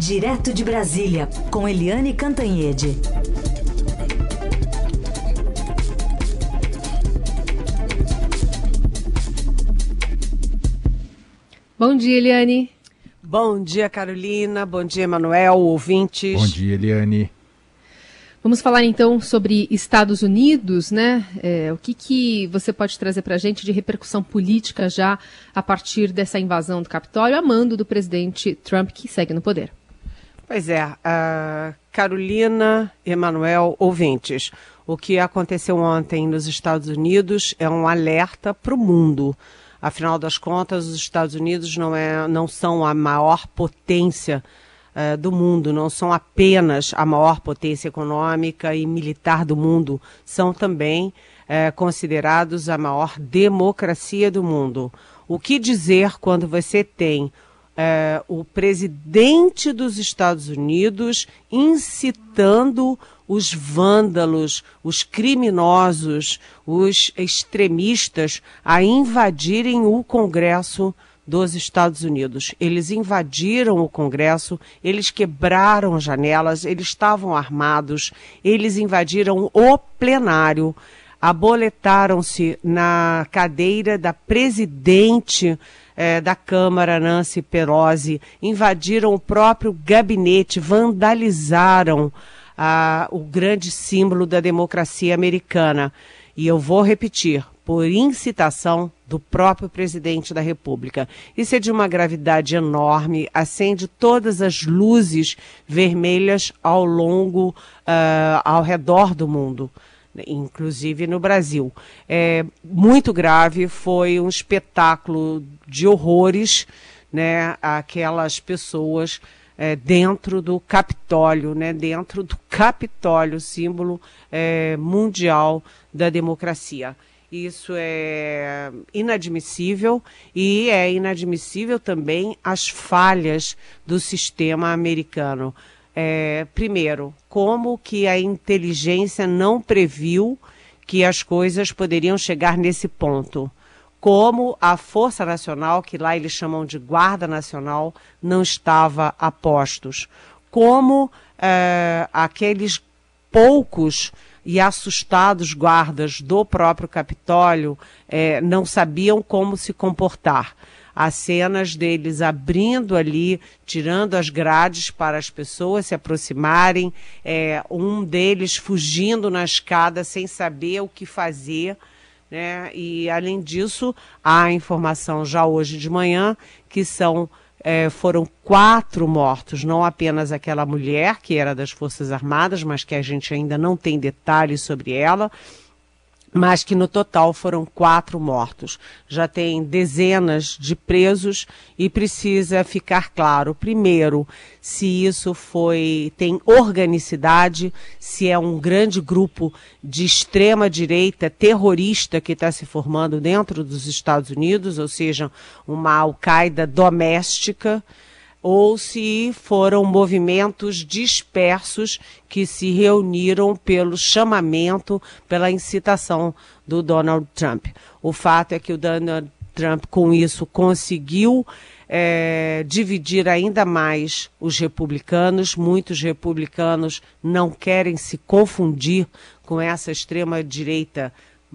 Direto de Brasília, com Eliane Cantanhede. Bom dia, Eliane. Bom dia, Carolina. Bom dia, Emanuel, ouvintes. Bom dia, Eliane. Vamos falar então sobre Estados Unidos, né? É, o que, que você pode trazer para a gente de repercussão política já a partir dessa invasão do Capitólio, a mando do presidente Trump, que segue no poder? Pois é, uh, Carolina, Emanuel, ouvintes. O que aconteceu ontem nos Estados Unidos é um alerta para o mundo. Afinal das contas, os Estados Unidos não, é, não são a maior potência uh, do mundo, não são apenas a maior potência econômica e militar do mundo, são também uh, considerados a maior democracia do mundo. O que dizer quando você tem é, o presidente dos Estados Unidos incitando os vândalos, os criminosos, os extremistas a invadirem o Congresso dos Estados Unidos. Eles invadiram o Congresso, eles quebraram janelas, eles estavam armados, eles invadiram o plenário, aboletaram-se na cadeira da presidente é, da Câmara, Nancy Pelosi, invadiram o próprio gabinete, vandalizaram ah, o grande símbolo da democracia americana. E eu vou repetir, por incitação do próprio presidente da República. Isso é de uma gravidade enorme, acende todas as luzes vermelhas ao longo, uh, ao redor do mundo inclusive no Brasil. É muito grave, foi um espetáculo de horrores, né? Aquelas pessoas é, dentro do Capitólio, né? Dentro do Capitólio, símbolo é, mundial da democracia. Isso é inadmissível e é inadmissível também as falhas do sistema americano é, primeiro, como que a inteligência não previu que as coisas poderiam chegar nesse ponto? Como a Força Nacional, que lá eles chamam de Guarda Nacional, não estava a postos? Como é, aqueles poucos e assustados guardas do próprio Capitólio é, não sabiam como se comportar? As cenas deles abrindo ali, tirando as grades para as pessoas se aproximarem, é, um deles fugindo na escada sem saber o que fazer. Né? E além disso, há informação já hoje de manhã que são é, foram quatro mortos, não apenas aquela mulher que era das Forças Armadas, mas que a gente ainda não tem detalhes sobre ela, mas que no total foram quatro mortos. Já tem dezenas de presos e precisa ficar claro, primeiro, se isso foi tem organicidade, se é um grande grupo de extrema direita terrorista que está se formando dentro dos Estados Unidos, ou seja, uma Al-Qaeda doméstica ou se foram movimentos dispersos que se reuniram pelo chamamento, pela incitação do Donald Trump. O fato é que o Donald Trump, com isso, conseguiu é, dividir ainda mais os republicanos. Muitos republicanos não querem se confundir com essa extrema-direita,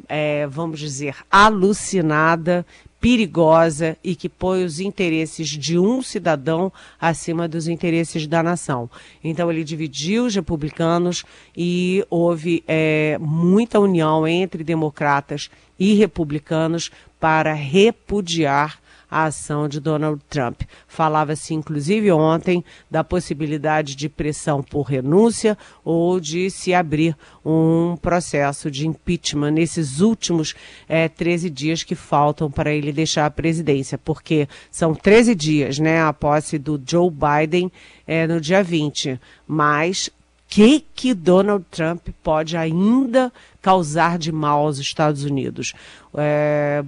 é, vamos dizer, alucinada perigosa e que põe os interesses de um cidadão acima dos interesses da nação. Então ele dividiu os republicanos e houve é, muita união entre democratas e republicanos para repudiar a ação de Donald Trump. Falava-se, inclusive, ontem da possibilidade de pressão por renúncia ou de se abrir um processo de impeachment nesses últimos é, 13 dias que faltam para ele deixar a presidência, porque são 13 dias, né, a posse do Joe Biden é, no dia 20, mas que que Donald Trump pode ainda causar de mal aos Estados Unidos? É,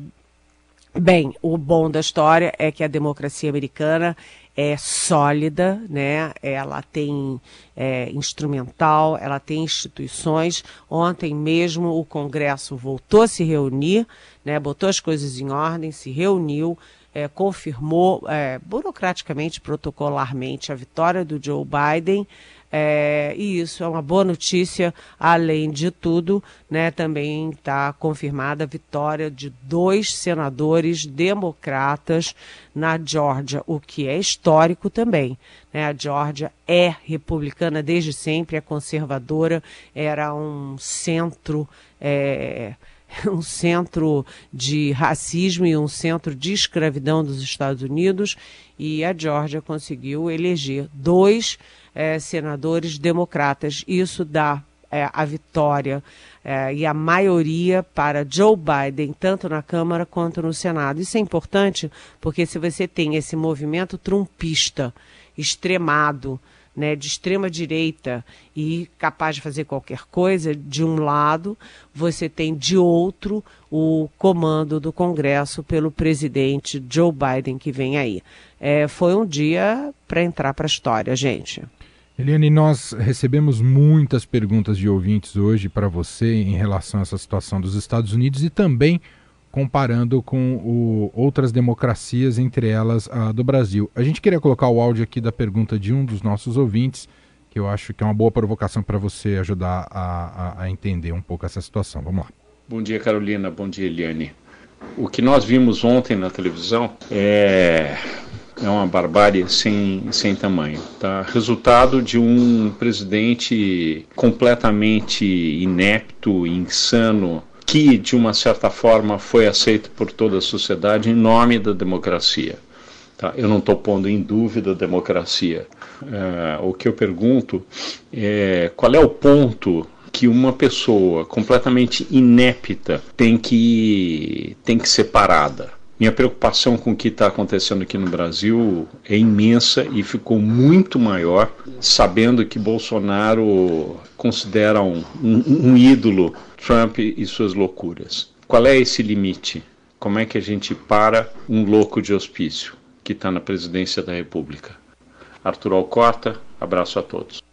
Bem, o bom da história é que a democracia americana é sólida, né? Ela tem é, instrumental, ela tem instituições. Ontem mesmo o Congresso voltou a se reunir, né? Botou as coisas em ordem, se reuniu, é, confirmou é, burocraticamente, protocolarmente, a vitória do Joe Biden. É, e isso é uma boa notícia. Além de tudo, né, também está confirmada a vitória de dois senadores democratas na Geórgia, o que é histórico também. Né? A Geórgia é republicana desde sempre, é conservadora, era um centro. É, um centro de racismo e um centro de escravidão dos Estados Unidos, e a Geórgia conseguiu eleger dois é, senadores democratas. Isso dá é, a vitória é, e a maioria para Joe Biden, tanto na Câmara quanto no Senado. Isso é importante porque se você tem esse movimento trumpista extremado, né, de extrema direita e capaz de fazer qualquer coisa, de um lado, você tem de outro o comando do Congresso pelo presidente Joe Biden que vem aí. É, foi um dia para entrar para a história, gente. Eliane, nós recebemos muitas perguntas de ouvintes hoje para você em relação a essa situação dos Estados Unidos e também comparando com o, outras democracias, entre elas a do Brasil. A gente queria colocar o áudio aqui da pergunta de um dos nossos ouvintes, que eu acho que é uma boa provocação para você ajudar a, a, a entender um pouco essa situação. Vamos lá. Bom dia, Carolina. Bom dia, Eliane. O que nós vimos ontem na televisão é é uma barbárie sem, sem tamanho. Tá? Resultado de um presidente completamente inepto, insano, que de uma certa forma foi aceito por toda a sociedade em nome da democracia. Tá? Eu não estou pondo em dúvida a democracia. É, o que eu pergunto é qual é o ponto que uma pessoa completamente inepta tem que, tem que ser parada. Minha preocupação com o que está acontecendo aqui no Brasil é imensa e ficou muito maior sabendo que Bolsonaro considera um, um, um ídolo Trump e suas loucuras. Qual é esse limite? Como é que a gente para um louco de hospício que está na presidência da República? Arthur Alcorta, abraço a todos.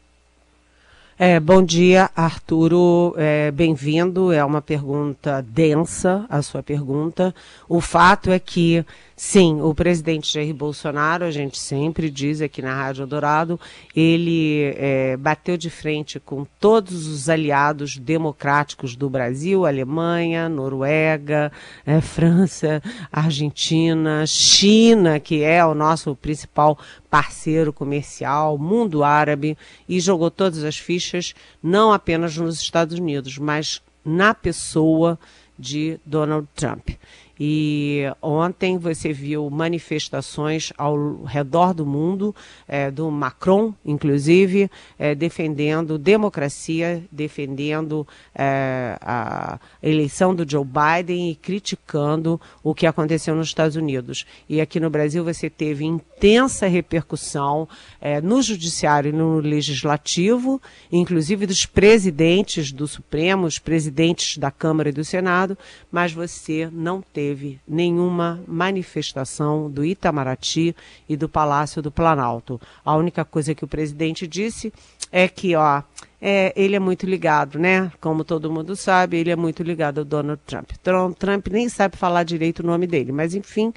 É, bom dia, Arturo. É, Bem-vindo. É uma pergunta densa, a sua pergunta. O fato é que Sim, o presidente Jair Bolsonaro, a gente sempre diz aqui na Rádio Dourado, ele é, bateu de frente com todos os aliados democráticos do Brasil, Alemanha, Noruega, é, França, Argentina, China, que é o nosso principal parceiro comercial, mundo árabe, e jogou todas as fichas, não apenas nos Estados Unidos, mas na pessoa de Donald Trump. E ontem você viu manifestações ao redor do mundo, é, do Macron, inclusive, é, defendendo democracia, defendendo é, a eleição do Joe Biden e criticando o que aconteceu nos Estados Unidos. E aqui no Brasil você teve intensa repercussão é, no Judiciário e no Legislativo, inclusive dos presidentes do Supremo, os presidentes da Câmara e do Senado, mas você não teve teve nenhuma manifestação do Itamaraty e do Palácio do Planalto. A única coisa que o presidente disse é que, ó, é, ele é muito ligado, né? Como todo mundo sabe, ele é muito ligado ao Donald Trump. Trump nem sabe falar direito o nome dele, mas enfim,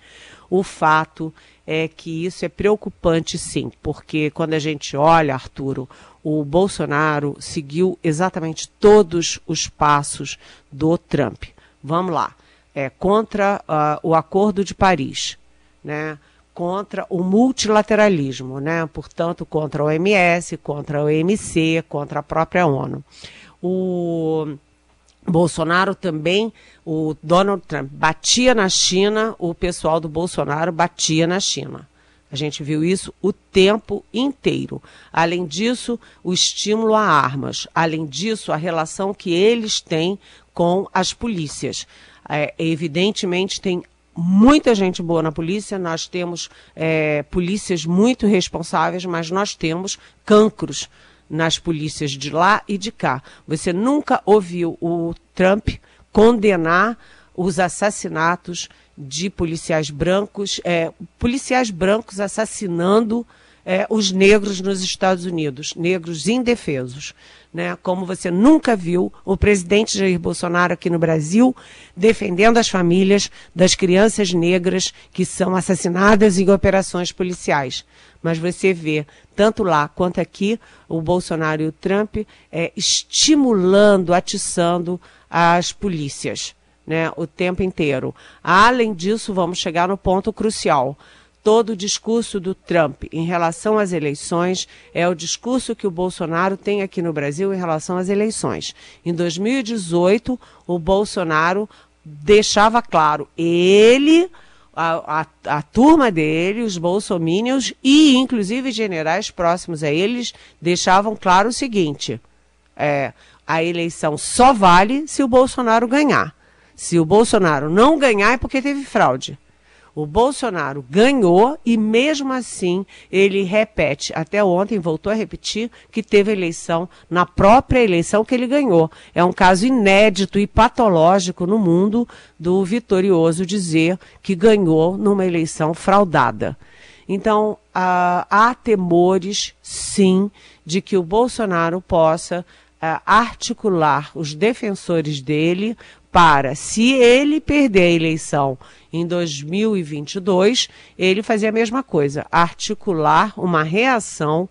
o fato é que isso é preocupante sim, porque quando a gente olha, Arturo, o Bolsonaro seguiu exatamente todos os passos do Trump. Vamos lá é, contra uh, o Acordo de Paris, né? contra o multilateralismo, né? portanto, contra a OMS, contra a OMC, contra a própria ONU. O Bolsonaro também, o Donald Trump batia na China, o pessoal do Bolsonaro batia na China. A gente viu isso o tempo inteiro. Além disso, o estímulo a armas. Além disso, a relação que eles têm com as polícias. É, evidentemente, tem muita gente boa na polícia, nós temos é, polícias muito responsáveis, mas nós temos cancros nas polícias de lá e de cá. Você nunca ouviu o Trump condenar os assassinatos de policiais brancos, é, policiais brancos assassinando é, os negros nos Estados Unidos, negros indefesos. Né, como você nunca viu o presidente Jair Bolsonaro aqui no Brasil defendendo as famílias das crianças negras que são assassinadas em operações policiais. Mas você vê, tanto lá quanto aqui, o Bolsonaro e o Trump é, estimulando, atiçando as polícias né, o tempo inteiro. Além disso, vamos chegar no ponto crucial. Todo o discurso do Trump em relação às eleições é o discurso que o Bolsonaro tem aqui no Brasil em relação às eleições. Em 2018, o Bolsonaro deixava claro, ele, a, a, a turma dele, os bolsomínios e inclusive generais próximos a eles, deixavam claro o seguinte: é, a eleição só vale se o Bolsonaro ganhar. Se o Bolsonaro não ganhar é porque teve fraude. O Bolsonaro ganhou e, mesmo assim, ele repete, até ontem voltou a repetir, que teve eleição na própria eleição que ele ganhou. É um caso inédito e patológico no mundo do vitorioso dizer que ganhou numa eleição fraudada. Então, há temores, sim, de que o Bolsonaro possa articular os defensores dele para, se ele perder a eleição em 2022, ele fazer a mesma coisa, articular uma reação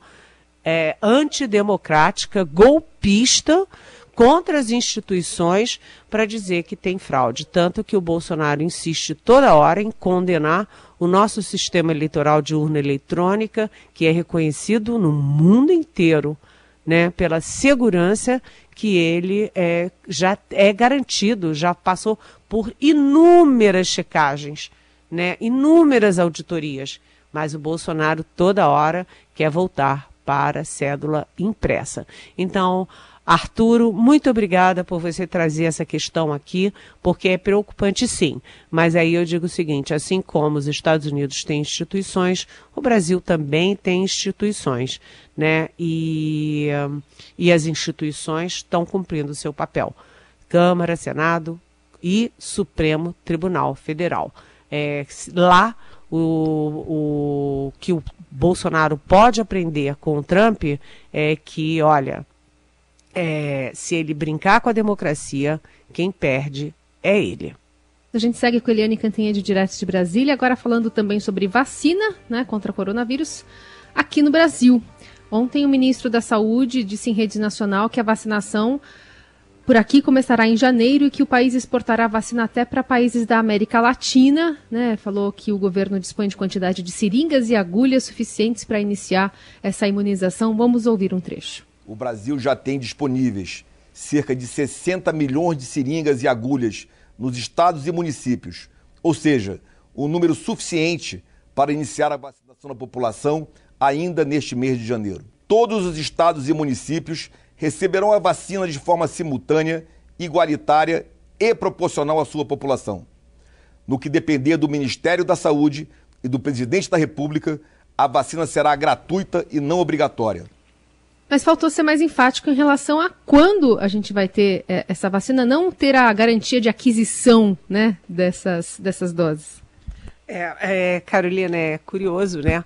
é, antidemocrática, golpista contra as instituições para dizer que tem fraude. Tanto que o Bolsonaro insiste toda hora em condenar o nosso sistema eleitoral de urna eletrônica, que é reconhecido no mundo inteiro né, pela segurança que ele é, já é garantido, já passou por inúmeras checagens, né, inúmeras auditorias. Mas o Bolsonaro toda hora quer voltar para a cédula impressa. Então, Arturo, muito obrigada por você trazer essa questão aqui, porque é preocupante sim. Mas aí eu digo o seguinte: assim como os Estados Unidos têm instituições, o Brasil também tem instituições, né? E, e as instituições estão cumprindo o seu papel. Câmara, Senado e Supremo Tribunal Federal. É, lá o, o que o Bolsonaro pode aprender com o Trump é que, olha, é, se ele brincar com a democracia, quem perde é ele. A gente segue com Eliane Cantanhede, direto de Brasília, agora falando também sobre vacina né, contra coronavírus aqui no Brasil. Ontem o ministro da Saúde disse em rede nacional que a vacinação por aqui começará em janeiro e que o país exportará vacina até para países da América Latina. Né? Falou que o governo dispõe de quantidade de seringas e agulhas suficientes para iniciar essa imunização. Vamos ouvir um trecho o Brasil já tem disponíveis cerca de 60 milhões de seringas e agulhas nos estados e municípios, ou seja, um número suficiente para iniciar a vacinação da população ainda neste mês de janeiro. Todos os estados e municípios receberão a vacina de forma simultânea, igualitária e proporcional à sua população. No que depender do Ministério da Saúde e do Presidente da República, a vacina será gratuita e não obrigatória. Mas faltou ser mais enfático em relação a quando a gente vai ter é, essa vacina, não ter a garantia de aquisição né, dessas, dessas doses. É, é, Carolina, é curioso, né?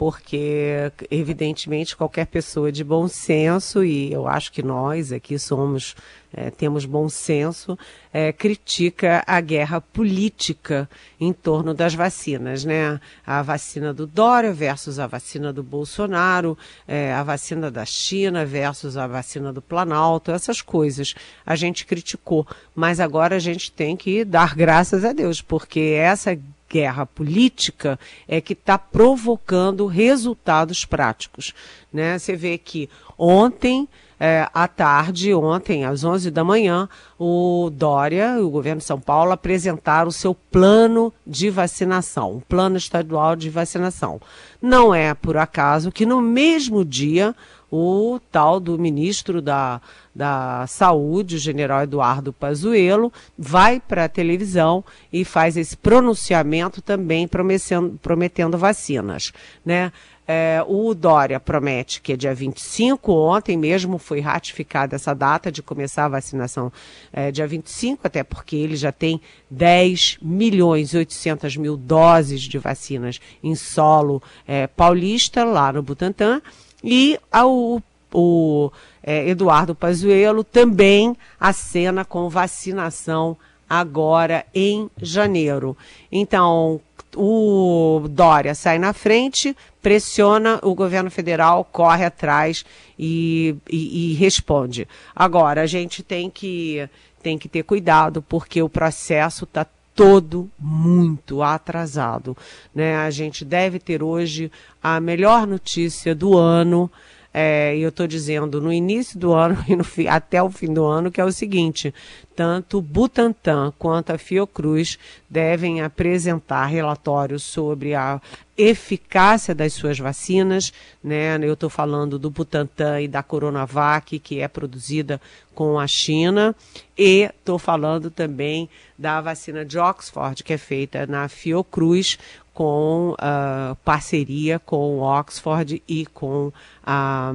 Porque, evidentemente, qualquer pessoa de bom senso, e eu acho que nós aqui somos, é, temos bom senso, é, critica a guerra política em torno das vacinas, né? A vacina do Dória versus a vacina do Bolsonaro, é, a vacina da China versus a vacina do Planalto, essas coisas a gente criticou, mas agora a gente tem que dar graças a Deus, porque essa guerra política é que está provocando resultados práticos. Né? Você vê que ontem, é, à tarde, ontem, às 11 da manhã, o Dória e o governo de São Paulo apresentaram o seu plano de vacinação, um plano estadual de vacinação. Não é por acaso que no mesmo dia o tal do ministro da, da Saúde, o general Eduardo Pazuello, vai para a televisão e faz esse pronunciamento também prometendo, prometendo vacinas. Né? É, o Dória promete que é dia 25, ontem mesmo foi ratificada essa data de começar a vacinação é, dia 25, até porque ele já tem 10 milhões e 800 mil doses de vacinas em solo é, paulista, lá no Butantã, e ao, o é, Eduardo Pazuello também acena com vacinação agora em janeiro. Então, o Dória sai na frente, pressiona, o governo federal corre atrás e, e, e, responde. Agora, a gente tem que, tem que ter cuidado, porque o processo está todo muito atrasado. Né? A gente deve ter hoje a melhor notícia do ano é, e eu estou dizendo no início do ano e no, até o fim do ano, que é o seguinte: tanto Butantan quanto a Fiocruz devem apresentar relatórios sobre a eficácia das suas vacinas, né? Eu estou falando do Butantan e da Coronavac, que é produzida com a China, e estou falando também da vacina de Oxford, que é feita na Fiocruz, com uh, parceria com Oxford e com a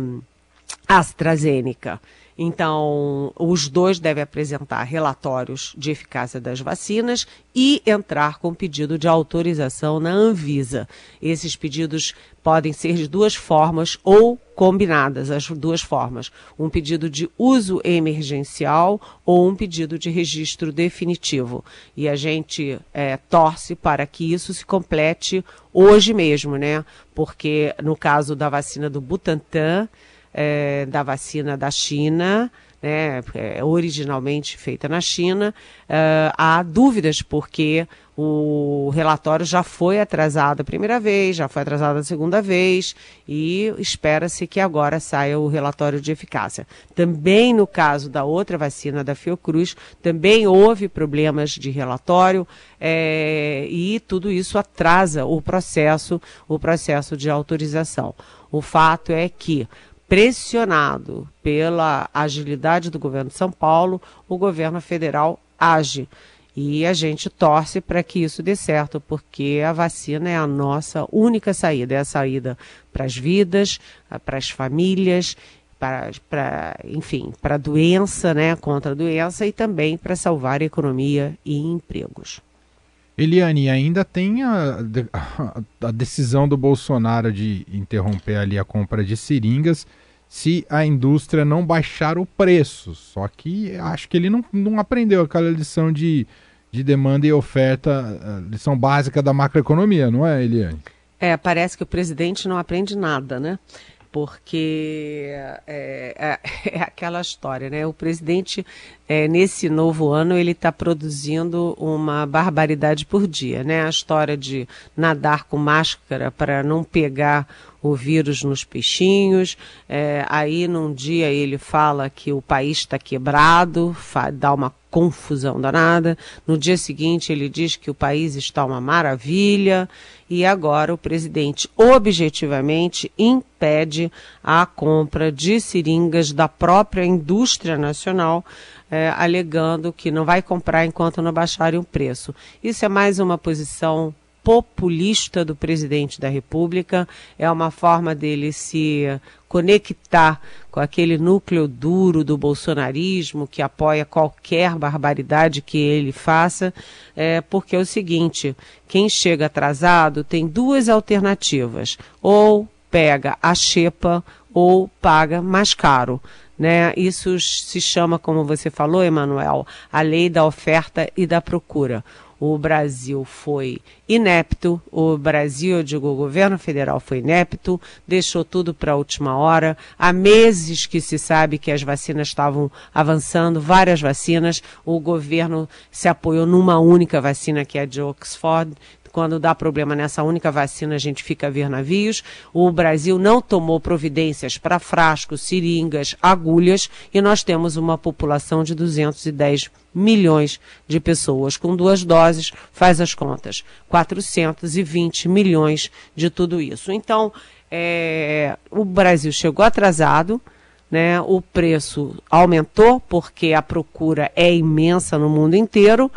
AstraZeneca. Então, os dois devem apresentar relatórios de eficácia das vacinas e entrar com pedido de autorização na Anvisa. Esses pedidos podem ser de duas formas ou combinadas, as duas formas. Um pedido de uso emergencial ou um pedido de registro definitivo. E a gente é, torce para que isso se complete hoje mesmo, né? Porque no caso da vacina do Butantan, é, da vacina da China, né, é originalmente feita na China, uh, há dúvidas porque o relatório já foi atrasado a primeira vez, já foi atrasado a segunda vez e espera-se que agora saia o relatório de eficácia. Também no caso da outra vacina da Fiocruz, também houve problemas de relatório é, e tudo isso atrasa o processo, o processo de autorização. O fato é que pressionado pela agilidade do governo de São Paulo, o governo federal age. E a gente torce para que isso dê certo, porque a vacina é a nossa única saída é a saída para as vidas, para as famílias, para, para enfim, para a doença, né, contra a doença e também para salvar a economia e empregos. Eliane, ainda tem a, a, decisão do Bolsonaro de interromper ali a compra de seringas se a indústria não baixar o preço. Só que acho que ele não, não aprendeu aquela lição de, de demanda e oferta, lição básica da macroeconomia, não é, Eliane? É, parece que o presidente não aprende nada, né? Porque é, é, é, aquela história, né? O presidente, é, nesse novo ano, ele está produzindo uma barbaridade por dia, né? A história de nadar com máscara para não pegar o vírus nos peixinhos. É, aí, num dia, ele fala que o país está quebrado, dá uma confusão danada. No dia seguinte, ele diz que o país está uma maravilha. E agora, o presidente objetivamente impede a compra de seringas da própria indústria nacional. É, alegando que não vai comprar enquanto não baixarem o preço. Isso é mais uma posição populista do presidente da República, é uma forma dele se conectar com aquele núcleo duro do bolsonarismo que apoia qualquer barbaridade que ele faça, é, porque é o seguinte: quem chega atrasado tem duas alternativas, ou pega a xepa ou paga mais caro. Né? Isso se chama, como você falou, Emanuel, a lei da oferta e da procura o Brasil foi inepto, o Brasil, eu digo, o governo federal foi inepto, deixou tudo para a última hora. Há meses que se sabe que as vacinas estavam avançando, várias vacinas, o governo se apoiou numa única vacina, que é a de Oxford, quando dá problema nessa única vacina, a gente fica a ver navios. O Brasil não tomou providências para frascos, seringas, agulhas, e nós temos uma população de 210 milhões de pessoas. Com duas doses, faz as contas. 420 milhões de tudo isso. Então, é, o Brasil chegou atrasado. Né, o preço aumentou porque a procura é imensa no mundo inteiro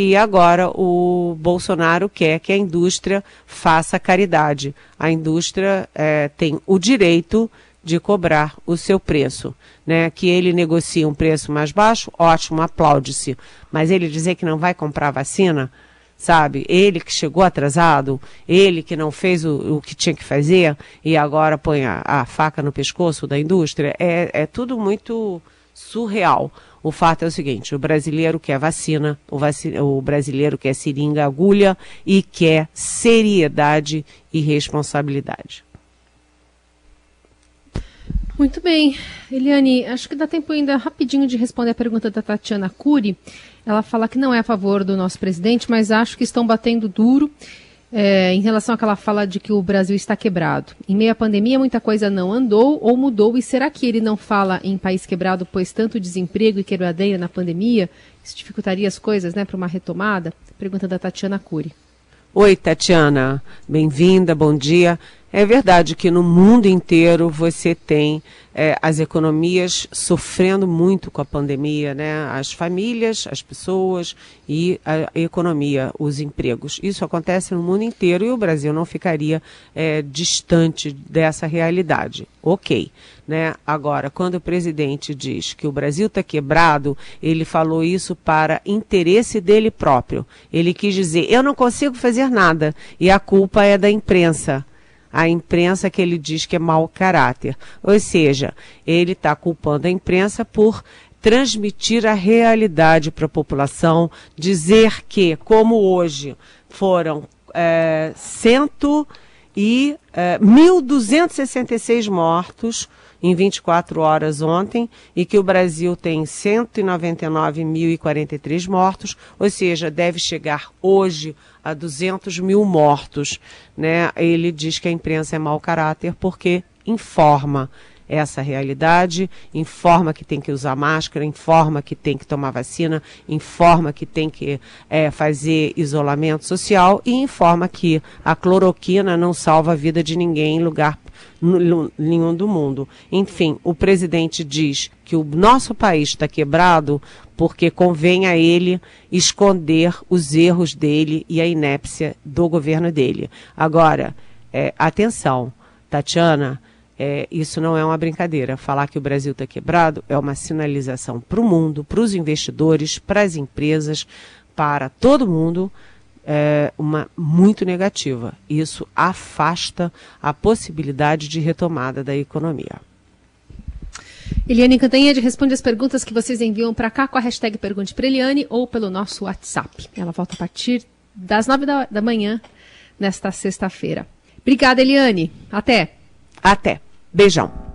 e agora o Bolsonaro quer que a indústria faça caridade. A indústria é, tem o direito de cobrar o seu preço. Né? Que ele negocie um preço mais baixo, ótimo, aplaude-se. Mas ele dizer que não vai comprar vacina, sabe? Ele que chegou atrasado, ele que não fez o, o que tinha que fazer e agora põe a, a faca no pescoço da indústria, é, é tudo muito surreal. O fato é o seguinte: o brasileiro quer vacina, o, vacina, o brasileiro quer seringa, agulha e quer seriedade e responsabilidade. Muito bem. Eliane, acho que dá tempo ainda rapidinho de responder a pergunta da Tatiana Cury. Ela fala que não é a favor do nosso presidente, mas acho que estão batendo duro é, em relação àquela fala de que o Brasil está quebrado. Em meio à pandemia, muita coisa não andou ou mudou. E será que ele não fala em país quebrado, pois tanto desemprego e quebradeira na pandemia? Isso dificultaria as coisas né, para uma retomada? Pergunta da Tatiana Cury. Oi, Tatiana. Bem-vinda, bom dia. É verdade que no mundo inteiro você tem é, as economias sofrendo muito com a pandemia, né? As famílias, as pessoas e a economia, os empregos. Isso acontece no mundo inteiro e o Brasil não ficaria é, distante dessa realidade. Ok. Né? Agora, quando o presidente diz que o Brasil está quebrado, ele falou isso para interesse dele próprio. Ele quis dizer: eu não consigo fazer nada e a culpa é da imprensa a imprensa que ele diz que é mau caráter. Ou seja, ele está culpando a imprensa por transmitir a realidade para a população, dizer que, como hoje foram é, cento e é, 1.266 mortos, em 24 horas ontem e que o Brasil tem 199.043 mortos, ou seja, deve chegar hoje a 200 mil mortos. Né? Ele diz que a imprensa é mau caráter porque informa essa realidade, informa que tem que usar máscara, informa que tem que tomar vacina, informa que tem que é, fazer isolamento social e informa que a cloroquina não salva a vida de ninguém em lugar nenhum do mundo. Enfim, o presidente diz que o nosso país está quebrado porque convém a ele esconder os erros dele e a inépcia do governo dele. Agora, é, atenção, Tatiana, é, isso não é uma brincadeira. Falar que o Brasil está quebrado é uma sinalização para o mundo, para os investidores, para as empresas, para todo mundo é, uma muito negativa. Isso afasta a possibilidade de retomada da economia. Eliane Cantanhede responde as perguntas que vocês enviam para cá com a hashtag Pergunte para Eliane ou pelo nosso WhatsApp. Ela volta a partir das nove da, da manhã nesta sexta-feira. Obrigada, Eliane. Até. Até. Beijão!